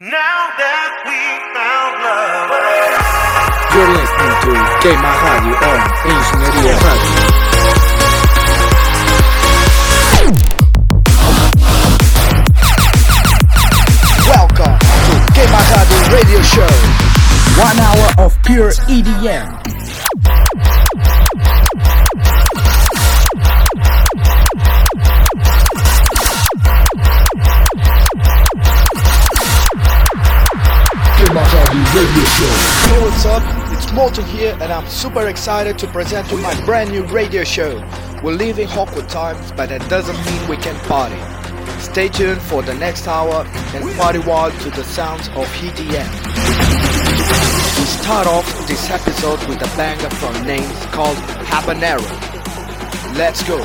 Now that we found love. You're listening to Queima Rádio on Engenharia Rádio. Welcome to Queima Rádio Radio Show. One hour of pure EDM. Rádio Show. Hey, what's up? It's Morton here, and I'm super excited to present you my brand new radio show. We're living awkward times, but that doesn't mean we can't party. Stay tuned for the next hour and party wild to the sounds of EDM. We start off this episode with a banger from NAEMS called Habanero. Let's go.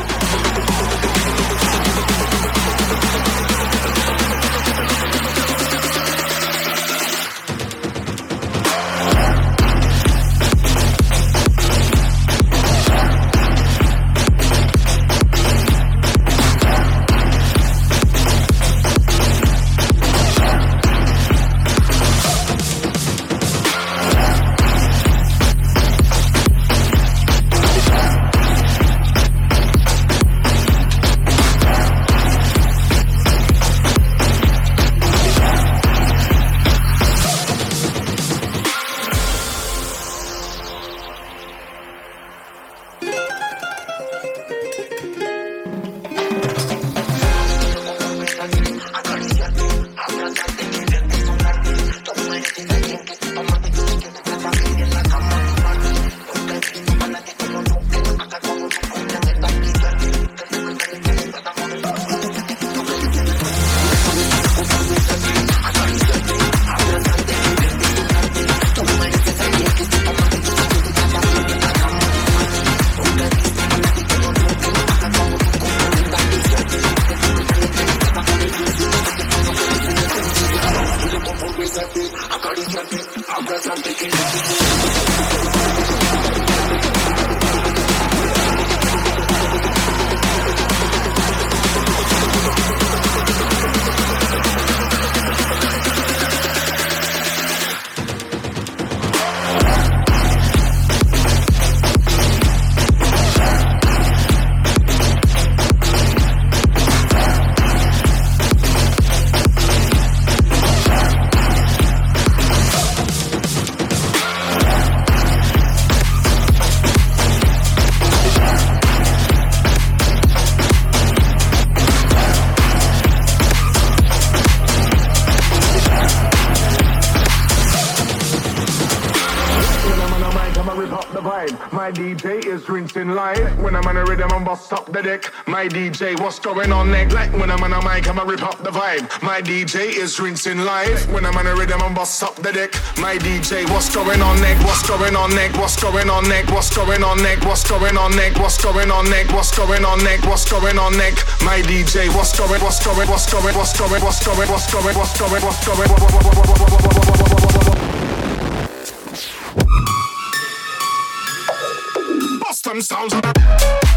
My DJ, what's going on next? Like when I'm on a mic, I'ma rip up the vibe. My DJ is rinsing live. When I'm on a rhythm, I'm bust up the deck. My DJ, what's going on next? What's going on next? What's going on next? What's going on next? What's going on next? What's going on next? What's going on next? What's going on next? My DJ, what's going? What's going? What's going? What's going? What's going? What's going? What's going? What's going? Bust them sounds.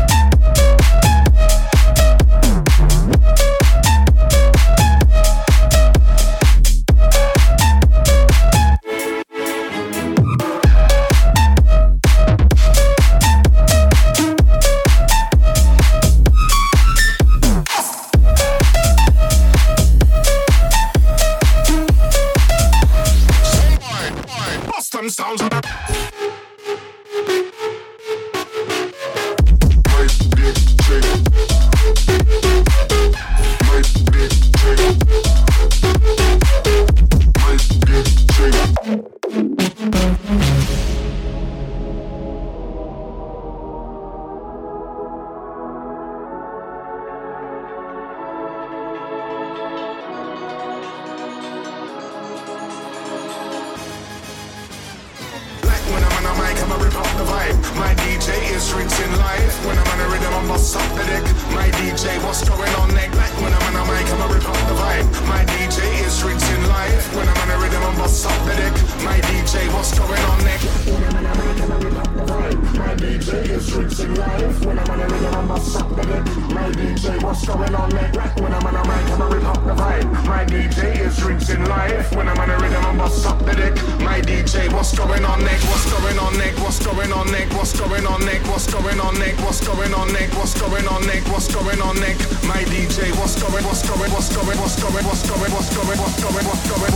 DJ, what's going on? Like when I'm on a mic, I'ma rip up the vibe. My DJ is rinsing life. When I'm on a rhythm, I bust up the deck. My DJ, what's going on neck? What's going on neck? What's going on neck? What's going on neck? What's going on neck? What's going on neck? What's going on neck? What's going on neck? My DJ, what's going? What's going? What's going? What's going? What's going? What's going? What's going? What's going?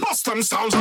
Bust them sounds.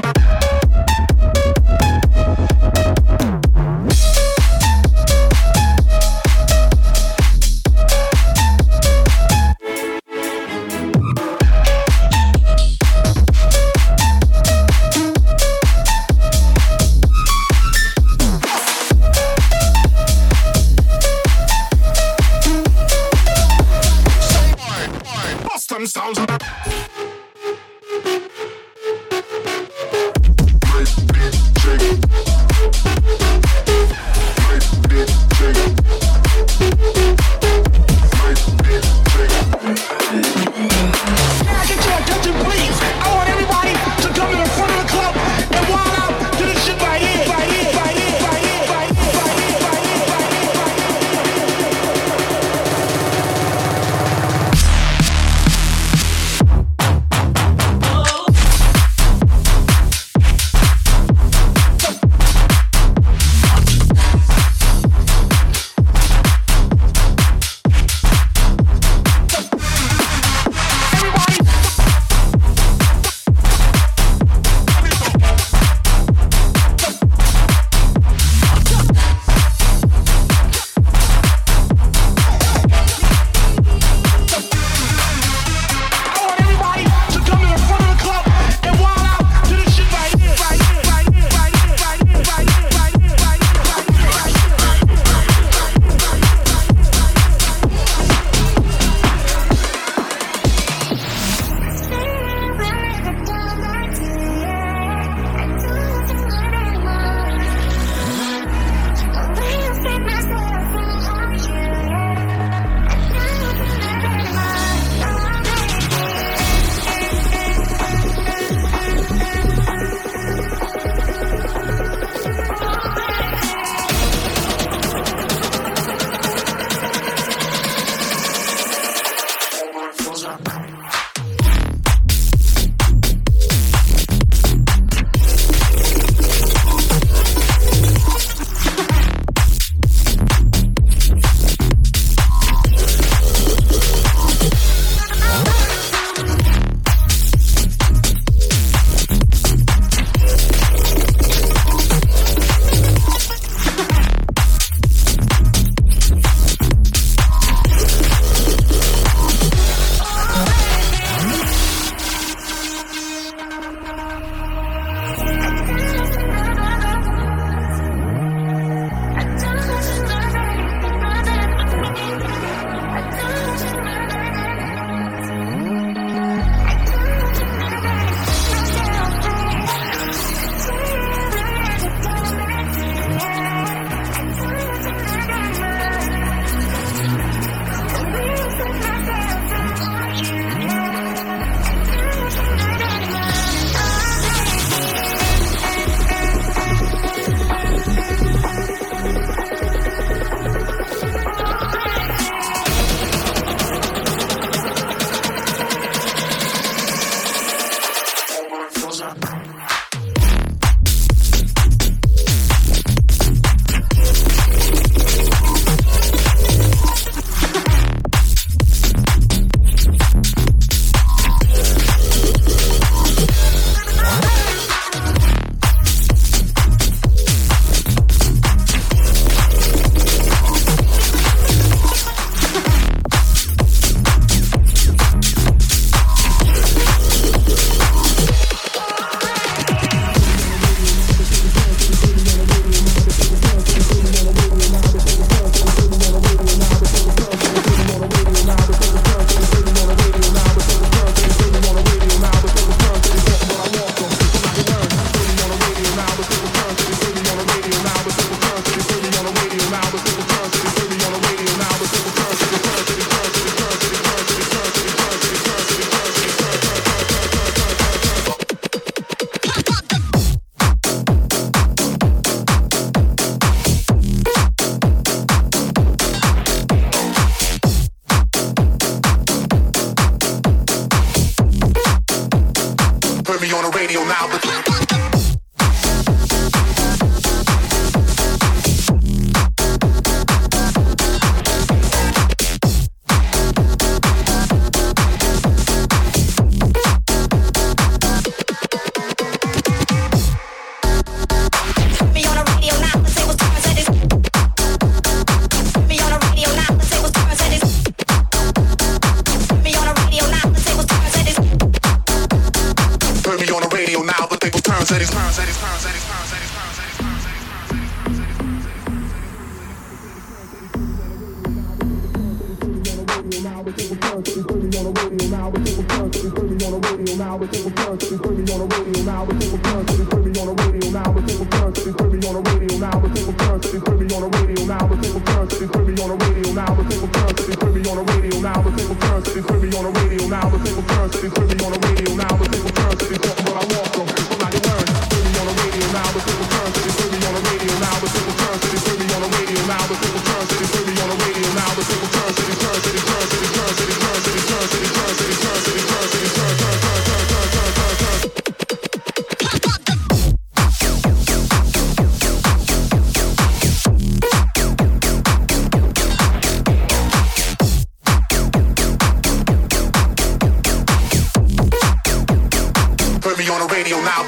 radio now.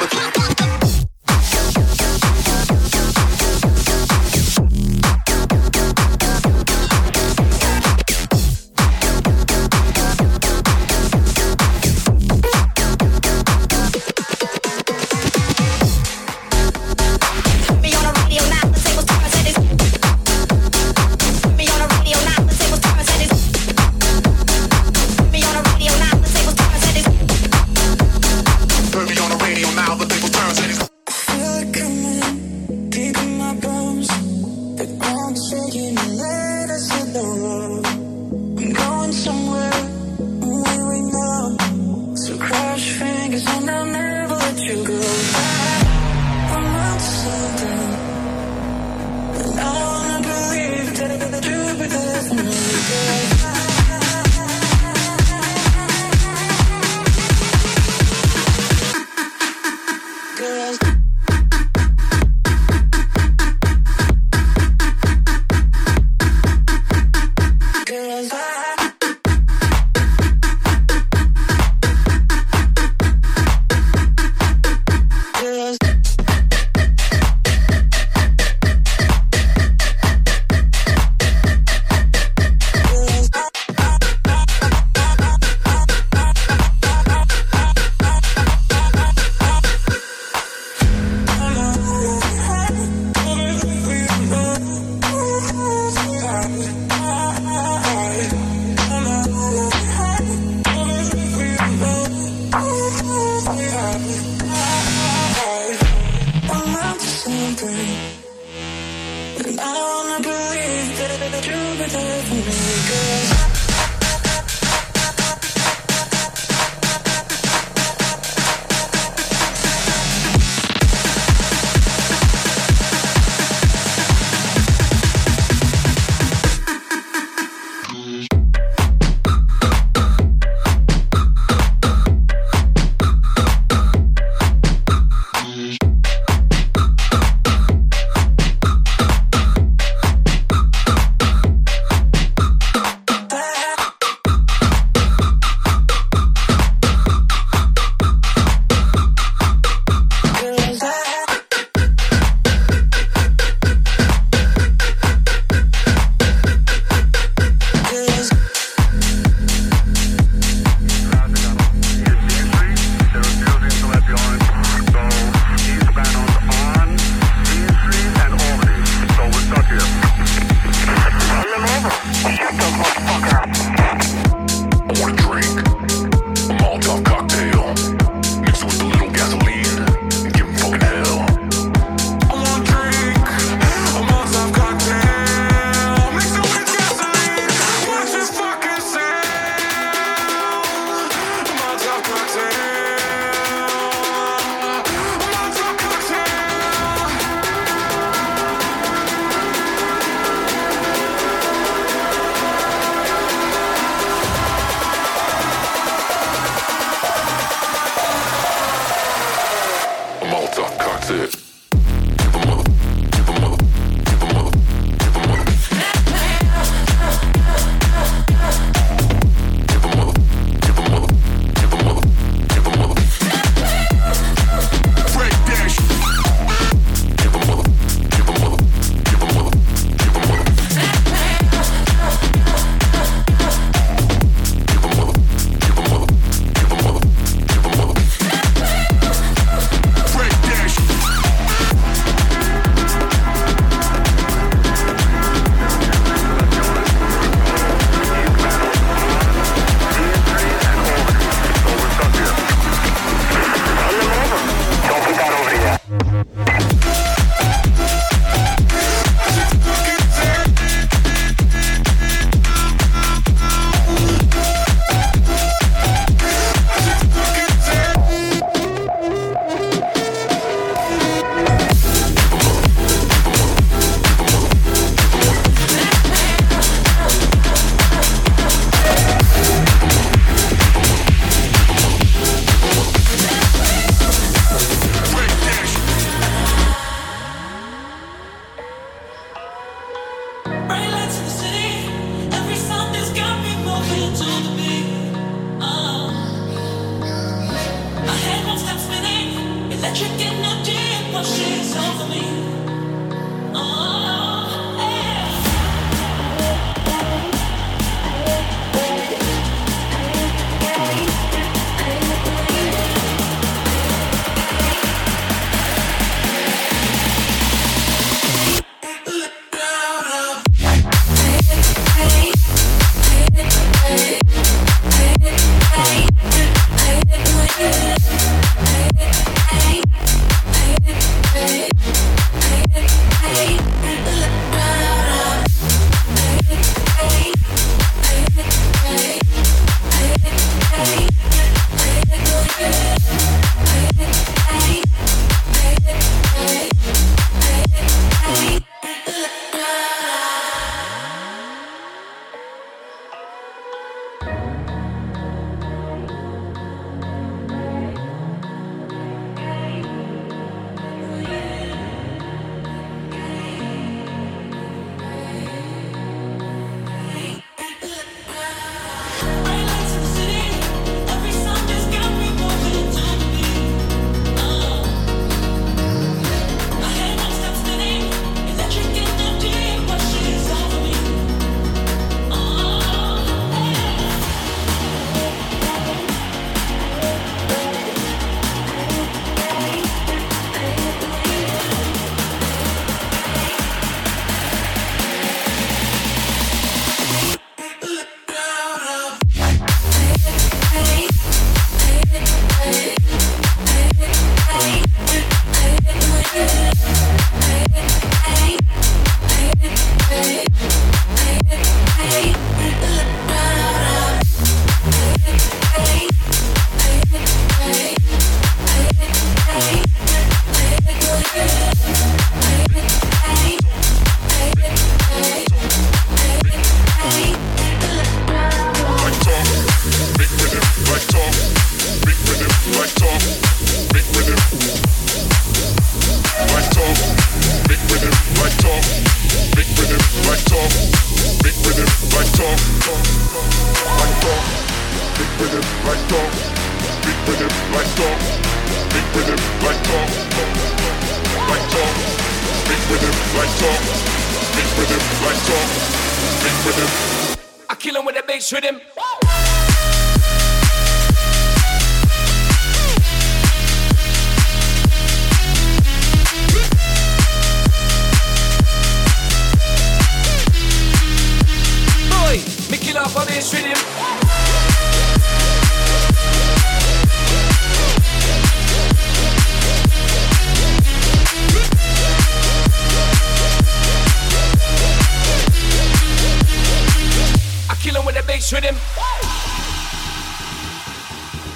him.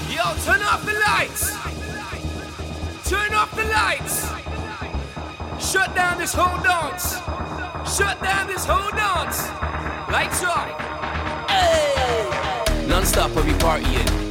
Yo, turn off the lights. Turn off the lights. Shut down this whole dance. Shut down this whole dance. Lights off. Hey. Non-stop, I'll be partying.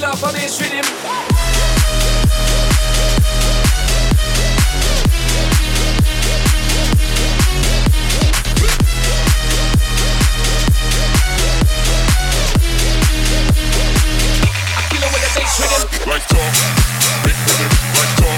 kill with a bass rhythm. Like talk, big rhythm, like talk.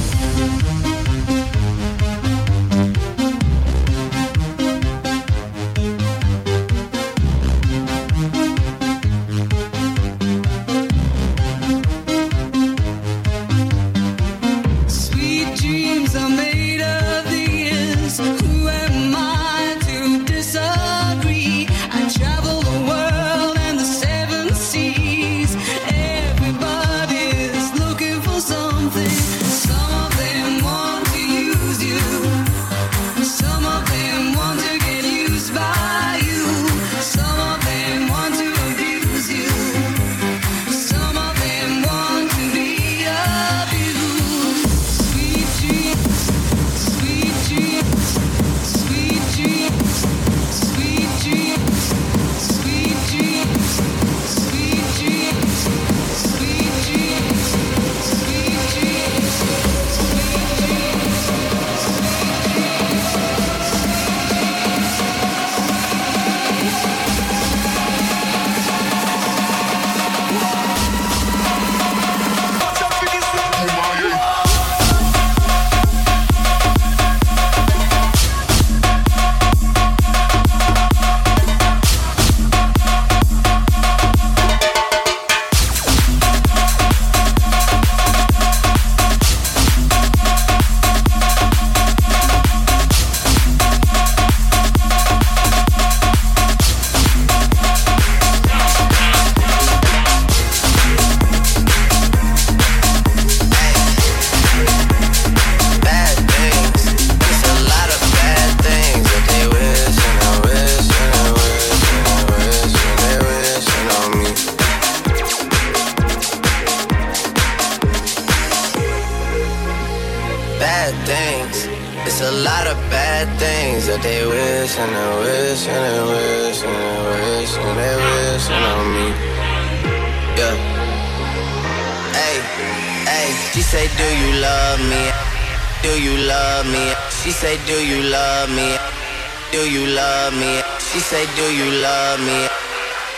She say, do you love me?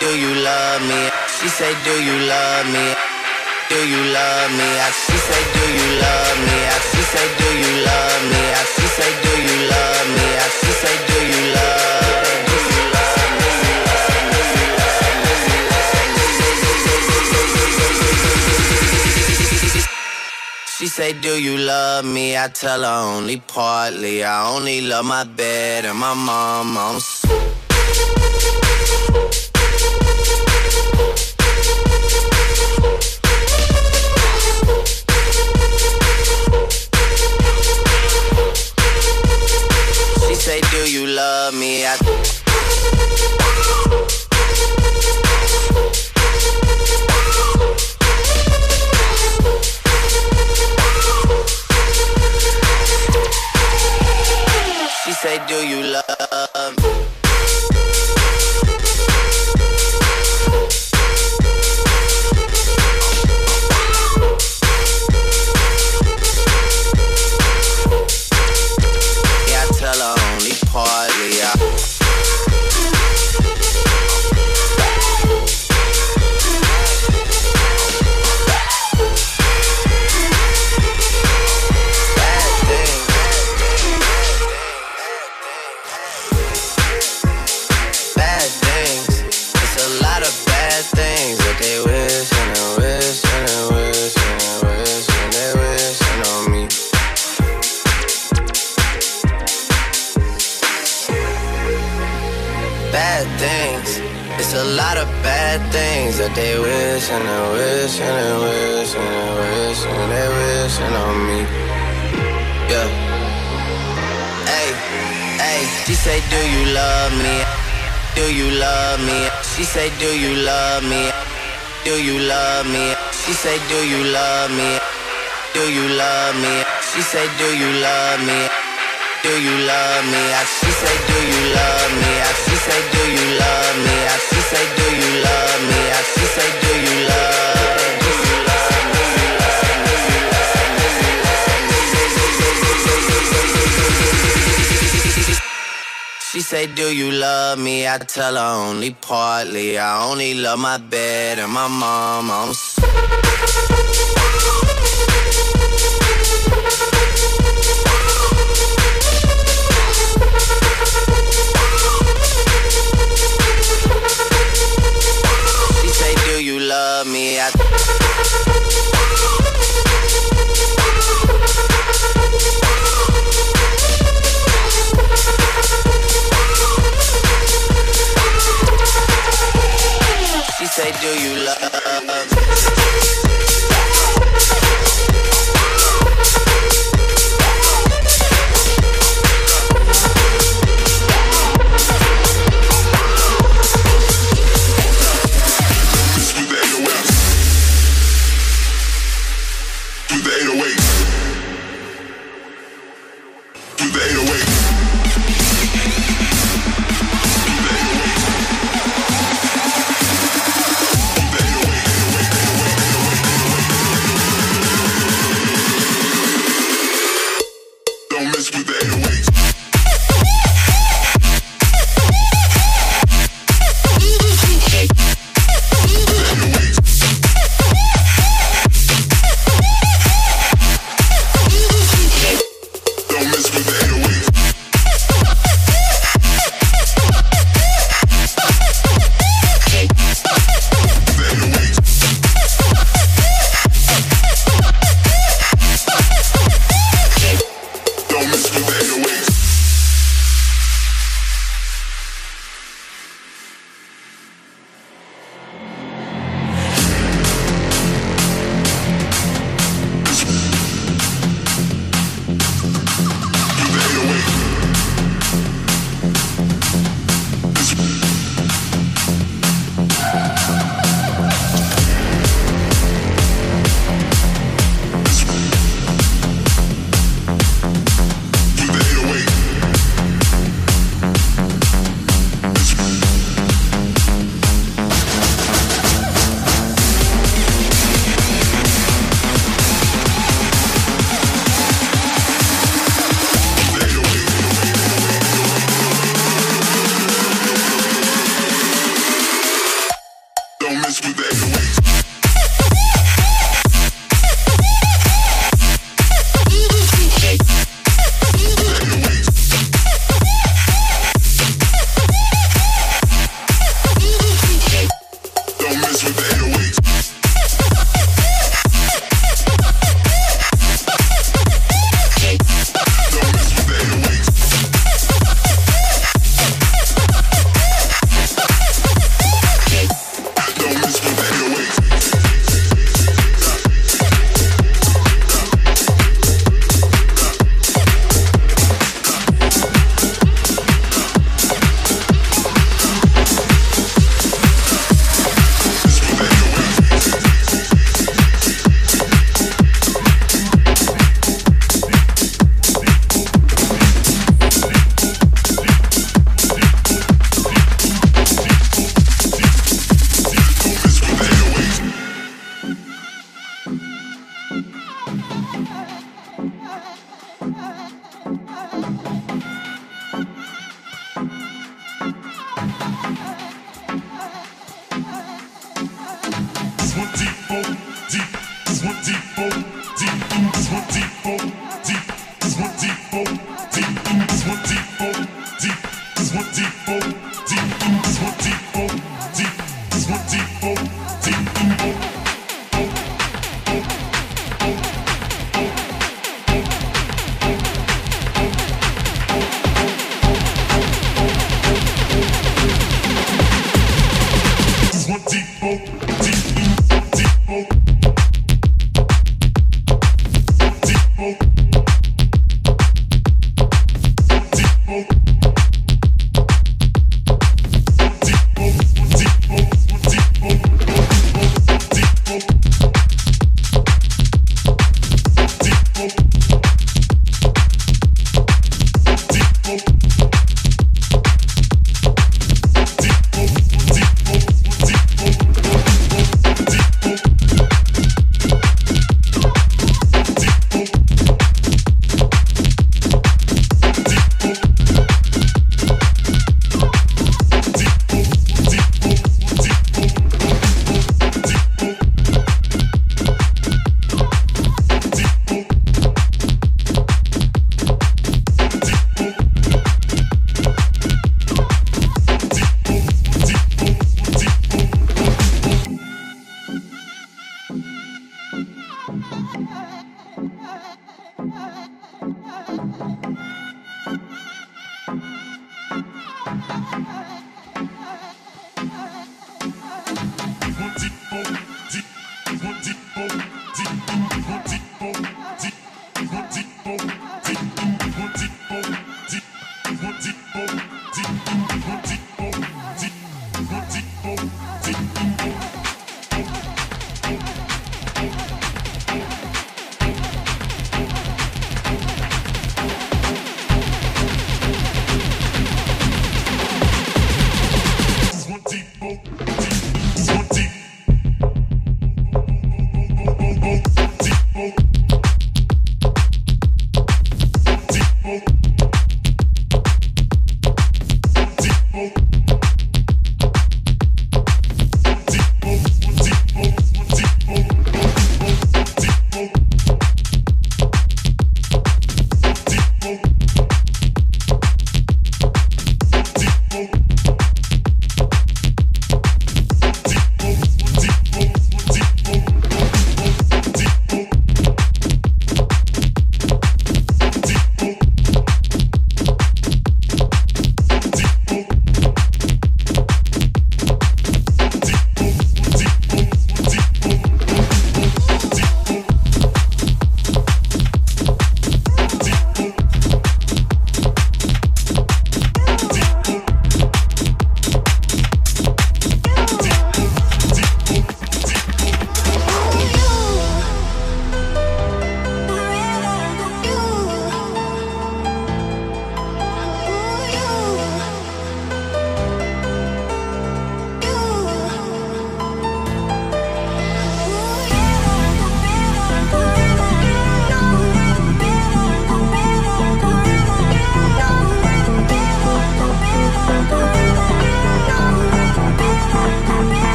Do you love me? She say, do you love me? Do you love me? She say, do you love me? She say, do you love me? She say, do you love me? She say, do you love me? She say, do you love me? I tell her only partly. I only love my bed and my mom. I'm love me. I I tell her only partly. I only love my bed and my mom. I'm so She say, Do you love me? I say, do you love?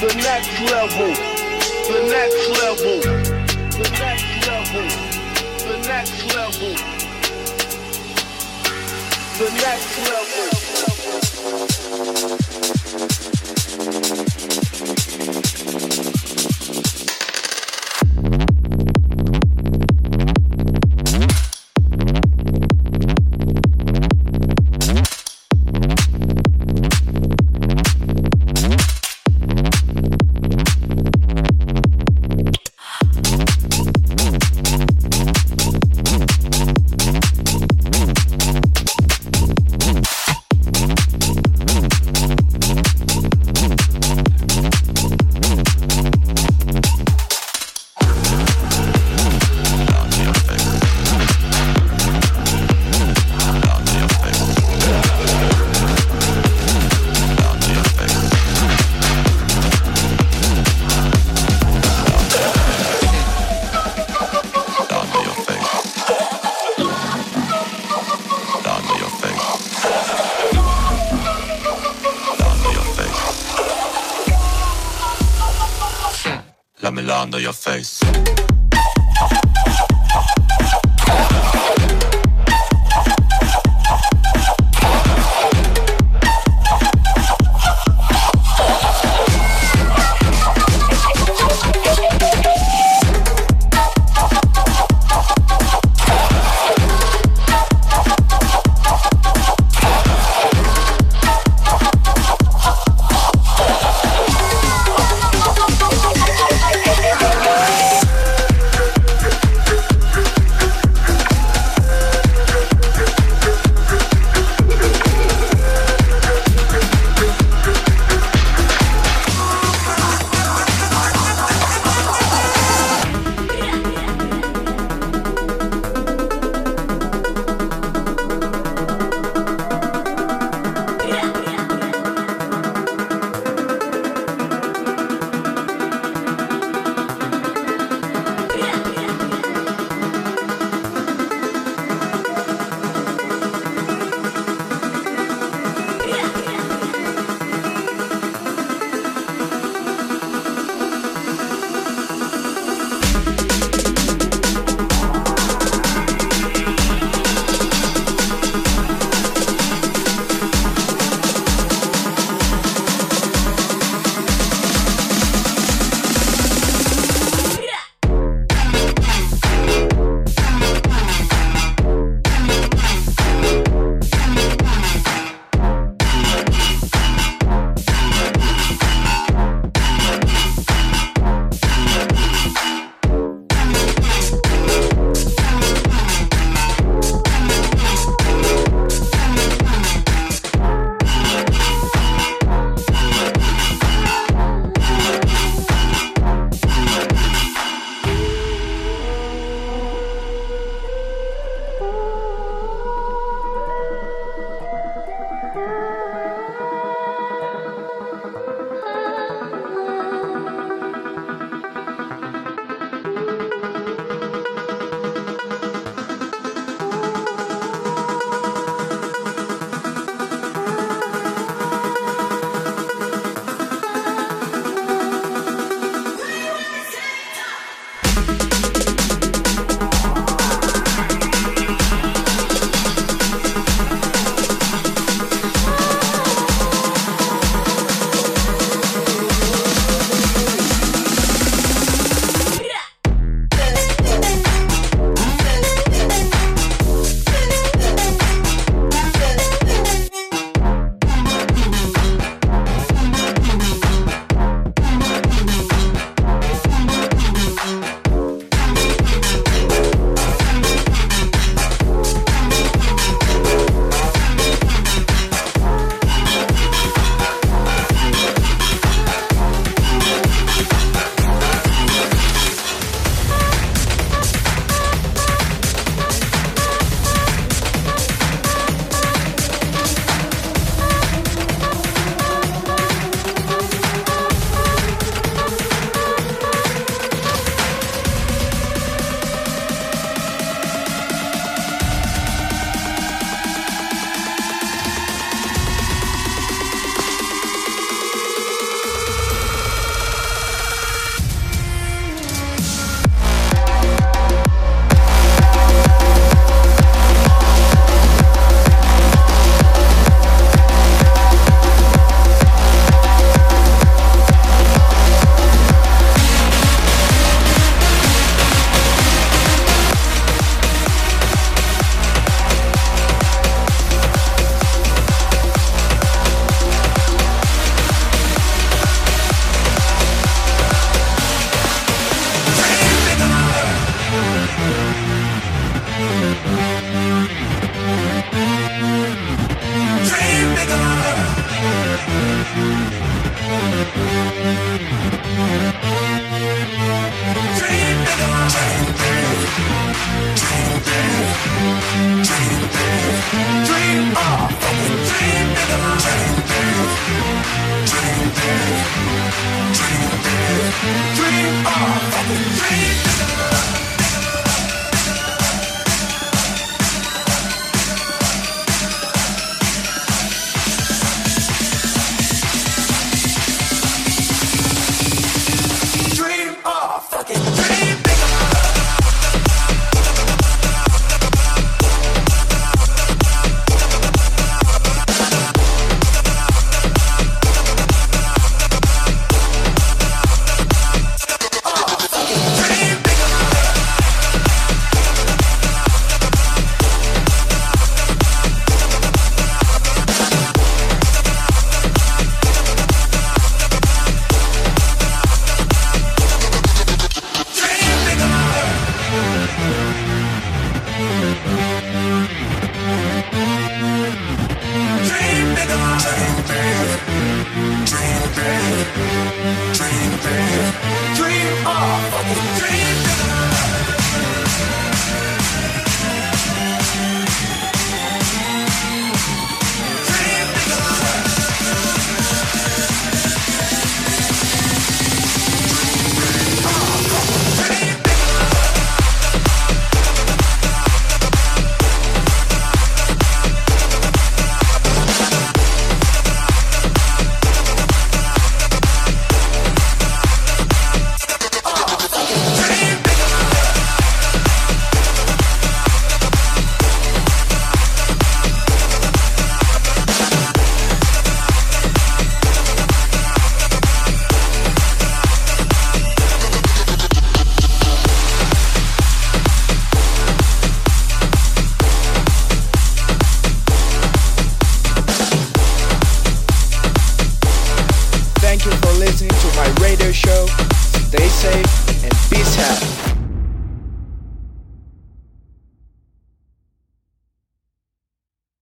The next level. The next level. The next level. The next level. The next level. The next level.